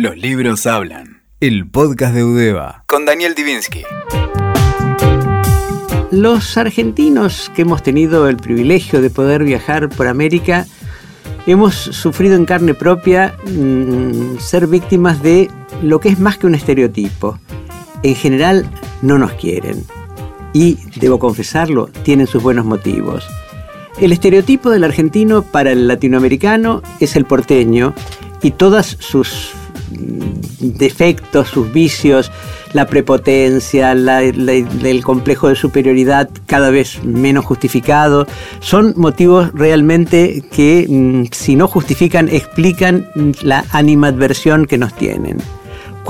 Los libros hablan. El podcast de Udeva. Con Daniel Divinsky. Los argentinos que hemos tenido el privilegio de poder viajar por América hemos sufrido en carne propia mm, ser víctimas de lo que es más que un estereotipo. En general no nos quieren y, debo confesarlo, tienen sus buenos motivos. El estereotipo del argentino para el latinoamericano es el porteño y todas sus defectos, sus vicios, la prepotencia, el complejo de superioridad cada vez menos justificado, son motivos realmente que mm, si no justifican explican la animadversión que nos tienen.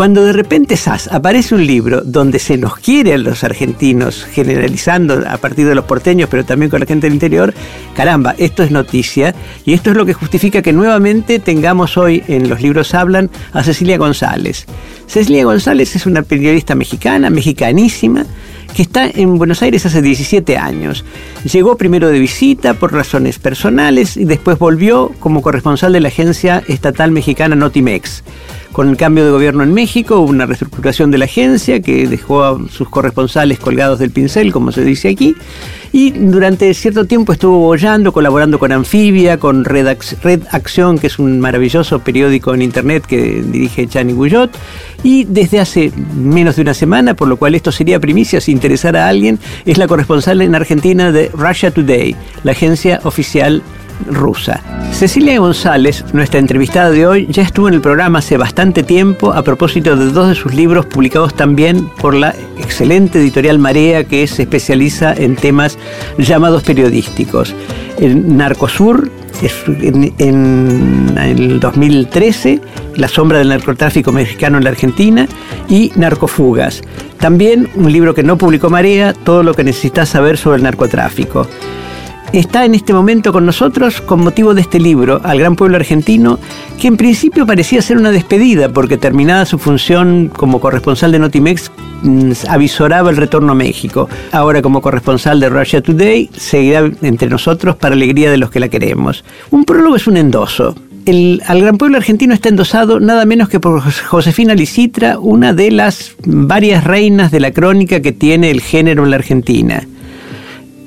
Cuando de repente SAS aparece un libro donde se nos quiere a los argentinos, generalizando a partir de los porteños, pero también con la gente del interior, caramba, esto es noticia y esto es lo que justifica que nuevamente tengamos hoy en los libros hablan a Cecilia González. Cecilia González es una periodista mexicana, mexicanísima, que está en Buenos Aires hace 17 años. Llegó primero de visita por razones personales y después volvió como corresponsal de la agencia estatal mexicana Notimex. Con el cambio de gobierno en México hubo una reestructuración de la agencia que dejó a sus corresponsales colgados del pincel, como se dice aquí, y durante cierto tiempo estuvo bollando, colaborando con Anfibia, con Red, Acción, que es un maravilloso periódico en internet que dirige Chani Guyot, y desde hace menos de una semana, por lo cual esto sería primicia si interesara a alguien, es la corresponsal en Argentina de Russia Today, la agencia oficial rusa. Cecilia González, nuestra entrevistada de hoy, ya estuvo en el programa hace bastante tiempo a propósito de dos de sus libros publicados también por la excelente editorial Marea que se especializa en temas llamados periodísticos. El Narcosur, en, en, el 2013, La sombra del narcotráfico mexicano en la Argentina y Narcofugas. También un libro que no publicó Marea, Todo lo que necesitas saber sobre el narcotráfico está en este momento con nosotros con motivo de este libro, Al Gran Pueblo Argentino, que en principio parecía ser una despedida porque terminada su función como corresponsal de Notimex mm, avisoraba el retorno a México. Ahora como corresponsal de Russia Today seguirá entre nosotros para alegría de los que la queremos. Un prólogo es un endoso. Al Gran Pueblo Argentino está endosado nada menos que por Josefina Licitra, una de las varias reinas de la crónica que tiene el género en la Argentina.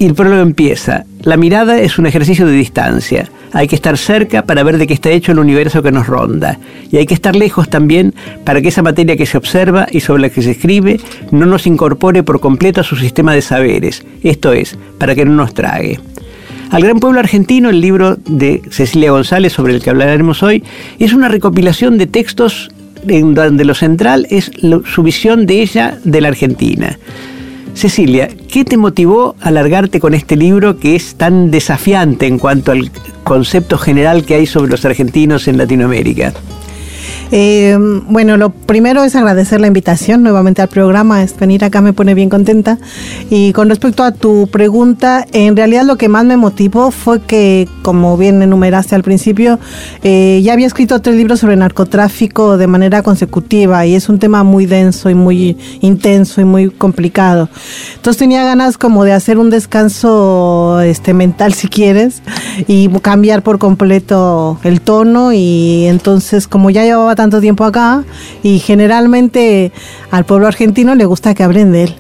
Y el prólogo empieza. La mirada es un ejercicio de distancia. Hay que estar cerca para ver de qué está hecho el universo que nos ronda. Y hay que estar lejos también para que esa materia que se observa y sobre la que se escribe no nos incorpore por completo a su sistema de saberes. Esto es, para que no nos trague. Al Gran Pueblo Argentino, el libro de Cecilia González, sobre el que hablaremos hoy, es una recopilación de textos en donde lo central es su visión de ella de la Argentina. Cecilia, ¿qué te motivó a alargarte con este libro que es tan desafiante en cuanto al concepto general que hay sobre los argentinos en Latinoamérica? Eh, bueno, lo primero es agradecer la invitación nuevamente al programa. Es venir acá me pone bien contenta. Y con respecto a tu pregunta, en realidad lo que más me motivó fue que, como bien enumeraste al principio, eh, ya había escrito tres libros sobre narcotráfico de manera consecutiva y es un tema muy denso y muy intenso y muy complicado. Entonces tenía ganas como de hacer un descanso este mental si quieres y cambiar por completo el tono y entonces como ya llevaba tanto tiempo acá y generalmente al pueblo argentino le gusta que hablen de él.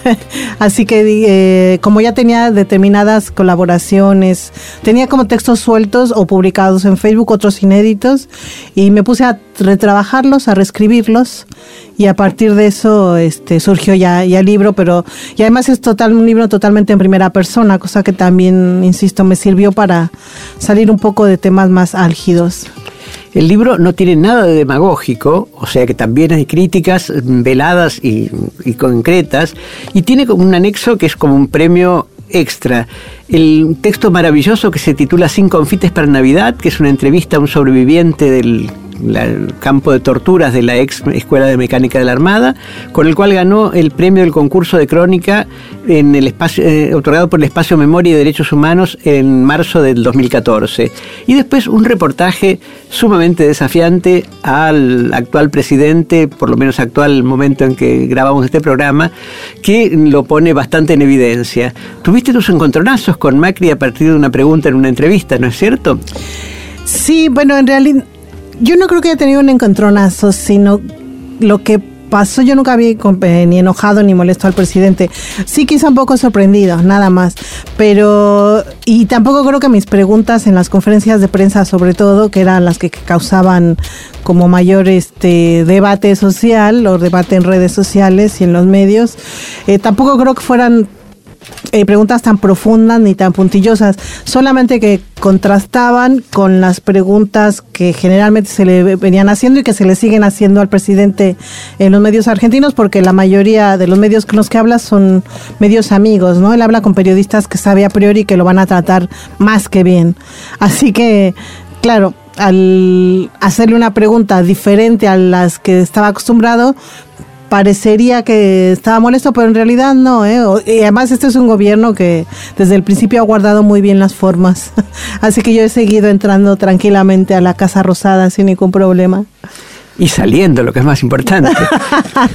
Así que eh, como ya tenía determinadas colaboraciones, tenía como textos sueltos o publicados en Facebook, otros inéditos, y me puse a retrabajarlos, a reescribirlos, y a partir de eso este, surgió ya, ya el libro, pero y además es total, un libro totalmente en primera persona, cosa que también, insisto, me sirvió para salir un poco de temas más álgidos. El libro no tiene nada de demagógico, o sea que también hay críticas veladas y, concretas, y tiene un anexo que es como un premio extra. El texto maravilloso que se titula Sin confites para Navidad, que es una entrevista a un sobreviviente del el campo de torturas de la ex Escuela de Mecánica de la Armada, con el cual ganó el premio del concurso de crónica en el espacio, eh, otorgado por el Espacio Memoria y Derechos Humanos en marzo del 2014. Y después un reportaje sumamente desafiante al actual presidente, por lo menos actual momento en que grabamos este programa, que lo pone bastante en evidencia. Tuviste tus encontronazos con Macri a partir de una pregunta en una entrevista, ¿no es cierto? Sí, bueno, en realidad yo no creo que haya tenido un encontronazo, sino lo que pasó, yo nunca vi eh, ni enojado ni molesto al presidente. Sí quizá un poco sorprendido, nada más. Pero, y tampoco creo que mis preguntas en las conferencias de prensa, sobre todo, que eran las que causaban como mayor este debate social o debate en redes sociales y en los medios, eh, tampoco creo que fueran eh, preguntas tan profundas ni tan puntillosas, solamente que contrastaban con las preguntas que generalmente se le venían haciendo y que se le siguen haciendo al presidente en los medios argentinos, porque la mayoría de los medios con los que habla son medios amigos, ¿no? Él habla con periodistas que sabe a priori que lo van a tratar más que bien. Así que, claro, al hacerle una pregunta diferente a las que estaba acostumbrado, parecería que estaba molesto, pero en realidad no. ¿eh? Y además este es un gobierno que desde el principio ha guardado muy bien las formas. Así que yo he seguido entrando tranquilamente a la Casa Rosada sin ningún problema. Y saliendo, lo que es más importante.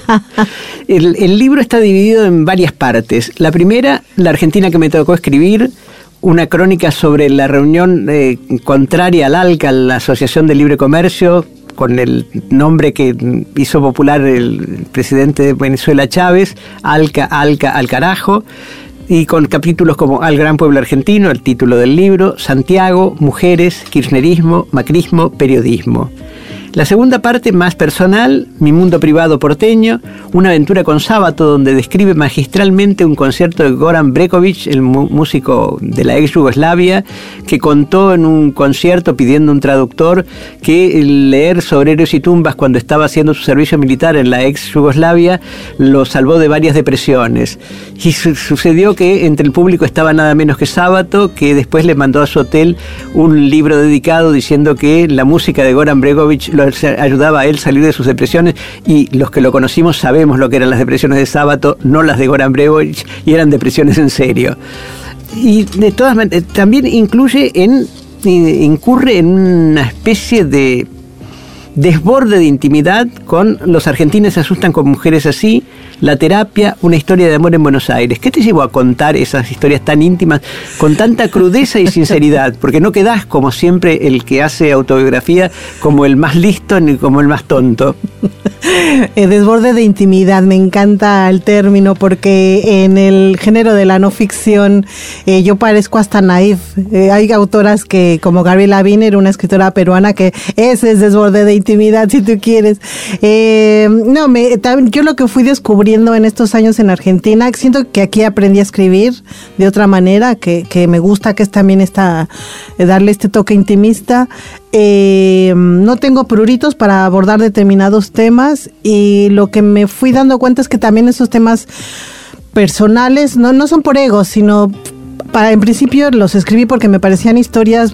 el, libro está dividido en varias partes. La primera, la Argentina que me tocó escribir, una crónica sobre la reunión eh, contraria al ALCA, la Asociación de Libre Comercio, con el nombre que hizo popular el presidente de Venezuela Chávez, Alca, Alca, al carajo, y con capítulos como Al Gran Pueblo Argentino, el título del libro, Santiago, Mujeres, Kirchnerismo, Macrismo, Periodismo. La segunda parte, más personal, Mi mundo privado porteño, una aventura con Sábato donde describe magistralmente un concierto de Goran Brekovic, el músico de la ex Yugoslavia, que contó en un concierto pidiendo un traductor que leer sobre héroes y tumbas cuando estaba haciendo su servicio militar en la ex Yugoslavia lo salvó de varias depresiones. Y sucedió que entre el público estaba nada menos que Sábato, que después le mandó a su hotel un libro dedicado diciendo que la música de Goran Bregovic lo ayudaba a él salir de sus depresiones y los que lo conocimos sabemos lo que eran las depresiones de sábado, no las de Goran Bregovic, y eran depresiones en serio. Y de todas maneras, también incluye en, incurre en una especie de desborde de intimidad con los argentinos se asustan con mujeres así, la terapia, una historia de amor en Buenos Aires. ¿Qué te llevó a contar esas historias tan íntimas con tanta crudeza y sinceridad? Porque no quedás como siempre el que hace autobiografía como el más listo ni como el más tonto. Desborde de intimidad, me encanta el término porque en el género de la no ficción eh, yo parezco hasta naif. Eh, hay autoras que, como Gabriela Wiener, una escritora peruana, que ese es desborde de intimidad, si tú quieres. Eh, no, me, yo lo que fui descubriendo en estos años en Argentina, siento que aquí aprendí a escribir de otra manera, que, que me gusta que es también esta, darle este toque intimista. Eh, no tengo pruritos para abordar determinados temas y lo que me fui dando cuenta es que también esos temas personales no, no son por ego, sino para en principio los escribí porque me parecían historias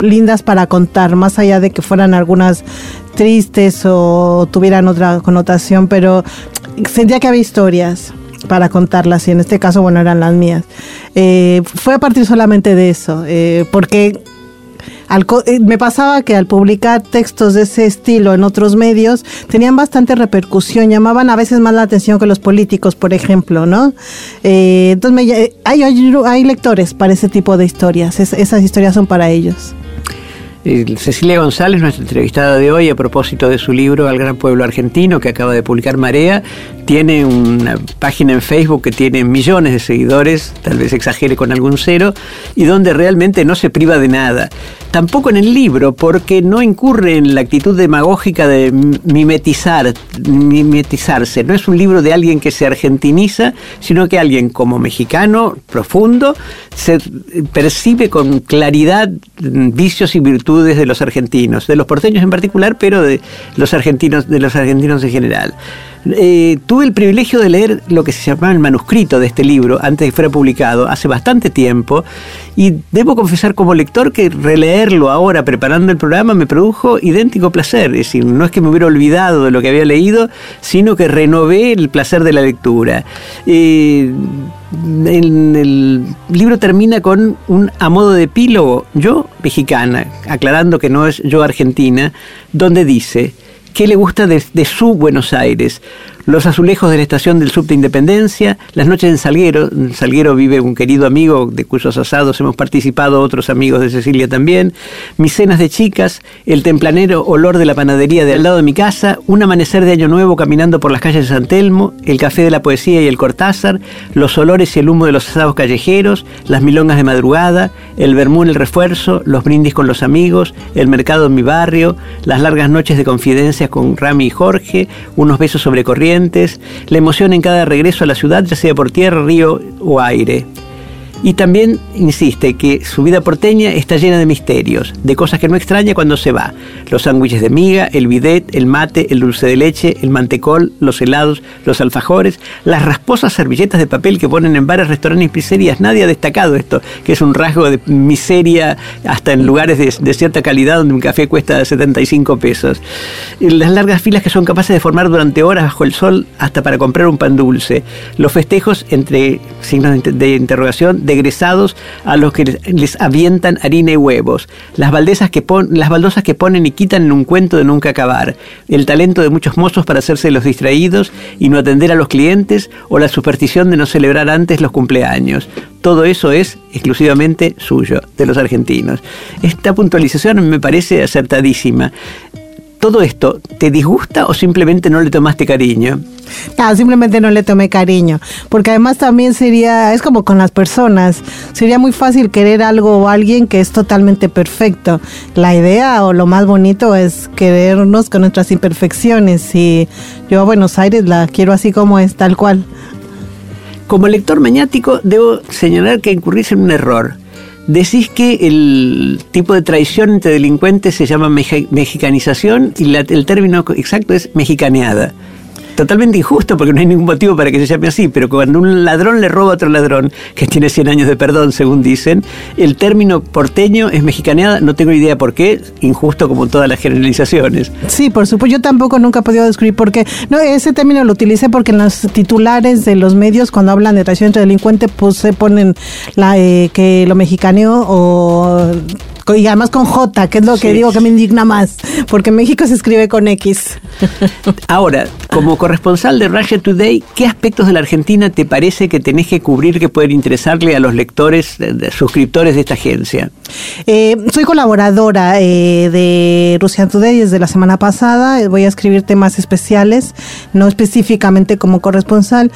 lindas para contar, más allá de que fueran algunas tristes o tuvieran otra connotación, pero sentía que había historias para contarlas y en este caso, bueno, eran las mías. Eh, fue a partir solamente de eso, eh, porque eh, me pasaba que al publicar textos de ese estilo en otros medios tenían bastante repercusión, llamaban a veces más la atención que los políticos, por ejemplo, ¿no? Eh, entonces hay, hay, lectores para ese tipo de historias, esas historias son para ellos. Cecilia González, nuestra entrevistada de hoy, a propósito de su libro Al Gran Pueblo Argentino, que acaba de publicar Marea, tiene una página en Facebook que tiene millones de seguidores, tal vez exagere con algún cero, y donde realmente no se priva de nada. Tampoco en el libro, porque no incurre en la actitud demagógica de mimetizar, mimetizarse. No es un libro de alguien que se argentiniza, sino que alguien como mexicano, profundo, se percibe con claridad vicios y virtudes de los argentinos, de los porteños en particular, pero de los argentinos, de los argentinos en general. Eh, tuve el privilegio de leer lo que se llamaba el manuscrito de este libro antes de que fuera publicado, hace bastante tiempo, y debo confesar como lector que releerlo ahora preparando el programa me produjo idéntico placer, es decir, no es que me hubiera olvidado de lo que había leído, sino que renové el placer de la lectura. Eh, el libro termina con un a modo de epílogo, yo mexicana, aclarando que no es yo argentina, donde dice, qué le gusta de, su Buenos Aires los azulejos de la estación del subte Independencia, las noches en Salguero. En Salguero vive un querido amigo de cuyos asados hemos participado, otros amigos de Cecilia también. Mis cenas de chicas, el templanero olor de la panadería de al lado de mi casa, un amanecer de año nuevo caminando por las calles de San Telmo, el café de la poesía y el Cortázar, los olores y el humo de los asados callejeros, las milongas de madrugada, el vermú en el refuerzo, los brindis con los amigos, el mercado en mi barrio, las largas noches de confidencias con Rami y Jorge, unos besos sobre corriente la emoción en cada regreso a la ciudad, ya sea por tierra, río o aire. Y también insiste que su vida porteña está llena de misterios, de cosas que no extraña cuando se va. Los sándwiches de miga, el bidet, el mate, el dulce de leche, el mantecol, los helados, los alfajores, las rasposas servilletas de papel que ponen en bares, restaurantes y pizzerías. Nadie ha destacado esto, que es un rasgo de miseria hasta en lugares de, cierta calidad donde un café cuesta 75 pesos. Las largas filas que son capaces de formar durante horas bajo el sol hasta para comprar un pan dulce. Los festejos entre signos de interrogación de egresados a los que les avientan harina y huevos, las, baldesas que las baldosas que ponen y quitan en un cuento de nunca acabar, el talento de muchos mozos para hacerse los distraídos y no atender a los clientes o la superstición de no celebrar antes los cumpleaños. Todo eso es exclusivamente suyo, de los argentinos. Esta puntualización me parece acertadísima. ¿Todo esto te disgusta o simplemente no le tomaste cariño? No, simplemente no le tomé cariño, porque además también sería, es como con las personas, sería muy fácil querer algo o alguien que es totalmente perfecto. La idea o lo más bonito es querernos con nuestras imperfecciones y yo a Buenos Aires la quiero así como es, tal cual. Como lector maniático debo señalar que incurrís en un error Decís que el tipo de traición entre delincuentes se llama mexicanización y el término exacto es mexicaneada totalmente injusto porque no hay ningún motivo para que se llame así, pero cuando un ladrón le roba a otro ladrón, que tiene 100 años de perdón, según dicen, el término porteño es mexicaneada, no tengo idea por qué, injusto como todas las generalizaciones. Sí, por supuesto, yo tampoco nunca he podido describir por qué. No, ese término lo utilicé porque en los titulares de los medios, cuando hablan de traición entre delincuente, pues se ponen eh, que lo mexicaneo o y además con J, que es lo que digo que me indigna más, porque México se escribe con X. Ahora, como corresponsal de Russia Today, ¿qué aspectos de la Argentina te parece que tenés que cubrir que pueden interesarle a los lectores, suscriptores de esta agencia? Eh, soy colaboradora eh, de Russian Today desde la semana pasada. Voy a escribir temas especiales, no específicamente como corresponsal,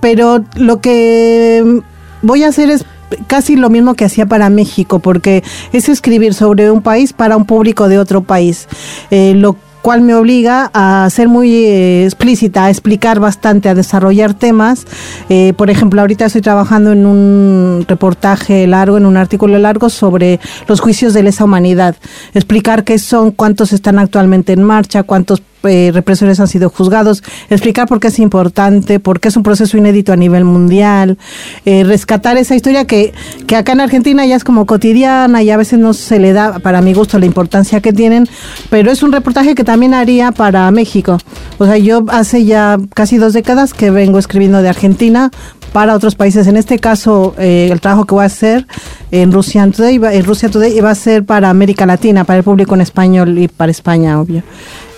pero lo que voy a hacer es casi lo mismo que hacía para México, porque es escribir sobre un país para un público de otro país. Eh, lo cual me obliga a ser muy eh, explícita, a explicar bastante, a desarrollar temas. Eh, por ejemplo, ahorita estoy trabajando en un reportaje largo, en un artículo largo sobre los juicios de lesa humanidad. Explicar qué son, cuántos están actualmente en marcha, cuántos eh, represores han sido juzgados, explicar por qué es importante, por qué es un proceso inédito a nivel mundial, eh, rescatar esa historia que, que acá en Argentina ya es como cotidiana y a veces no se le da, para mi gusto, la importancia que tienen, pero es un reportaje que también haría para México. O sea, yo hace ya casi dos décadas que vengo escribiendo de Argentina para otros países. En este caso, eh, el trabajo que voy a hacer en Rusia Today, en Rusia Today va a ser para América Latina, para el público en español y para España, obvio.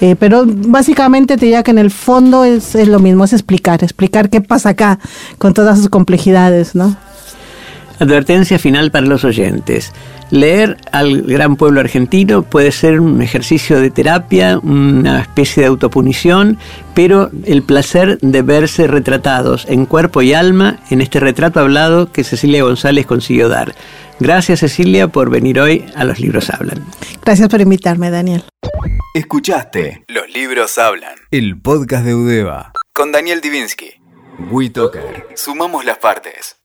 Eh, pero básicamente te diría que en el fondo es, es lo mismo, es explicar, explicar qué pasa acá con todas sus complejidades, ¿no? Advertencia final para los oyentes. Leer al gran pueblo argentino puede ser un ejercicio de terapia, una especie de autopunición, pero el placer de verse retratados en cuerpo y alma en este retrato hablado que Cecilia González consiguió dar. Gracias Cecilia por venir hoy a Los Libros Hablan. Gracias por invitarme, Daniel. Escuchaste Los Libros Hablan, el podcast de Udeva, con Daniel Divinsky. WeToker. Sumamos las partes.